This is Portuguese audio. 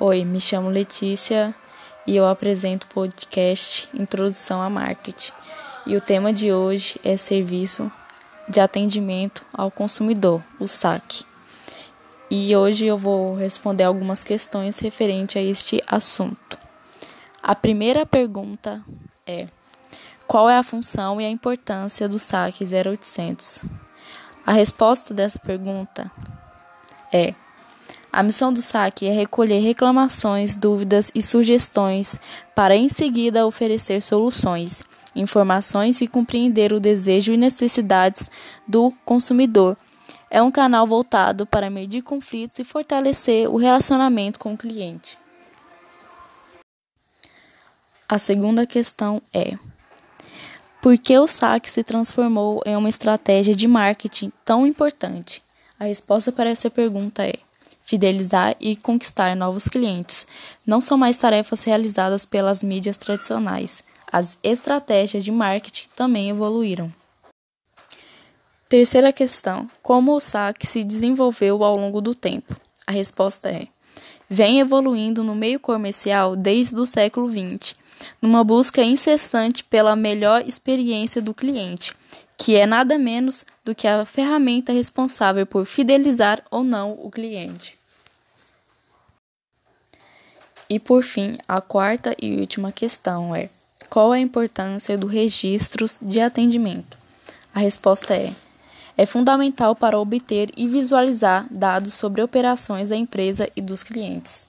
Oi, me chamo Letícia e eu apresento o podcast Introdução a Marketing. E o tema de hoje é serviço de atendimento ao consumidor, o SAC. E hoje eu vou responder algumas questões referentes a este assunto. A primeira pergunta é: qual é a função e a importância do SAC 0800? A resposta dessa pergunta é: a missão do SAC é recolher reclamações, dúvidas e sugestões para em seguida oferecer soluções, informações e compreender o desejo e necessidades do consumidor. É um canal voltado para medir conflitos e fortalecer o relacionamento com o cliente. A segunda questão é: por que o SAC se transformou em uma estratégia de marketing tão importante? A resposta para essa pergunta é: fidelizar e conquistar novos clientes não são mais tarefas realizadas pelas mídias tradicionais. As estratégias de marketing também evoluíram. Terceira questão: como o SAC se desenvolveu ao longo do tempo? A resposta é: vem evoluindo no meio comercial desde o século XX, numa busca incessante pela melhor experiência do cliente, que é nada menos do que a ferramenta responsável por fidelizar ou não o cliente. E por fim, a quarta e última questão é: qual a importância do registros de atendimento? A resposta é: é fundamental para obter e visualizar dados sobre operações da empresa e dos clientes.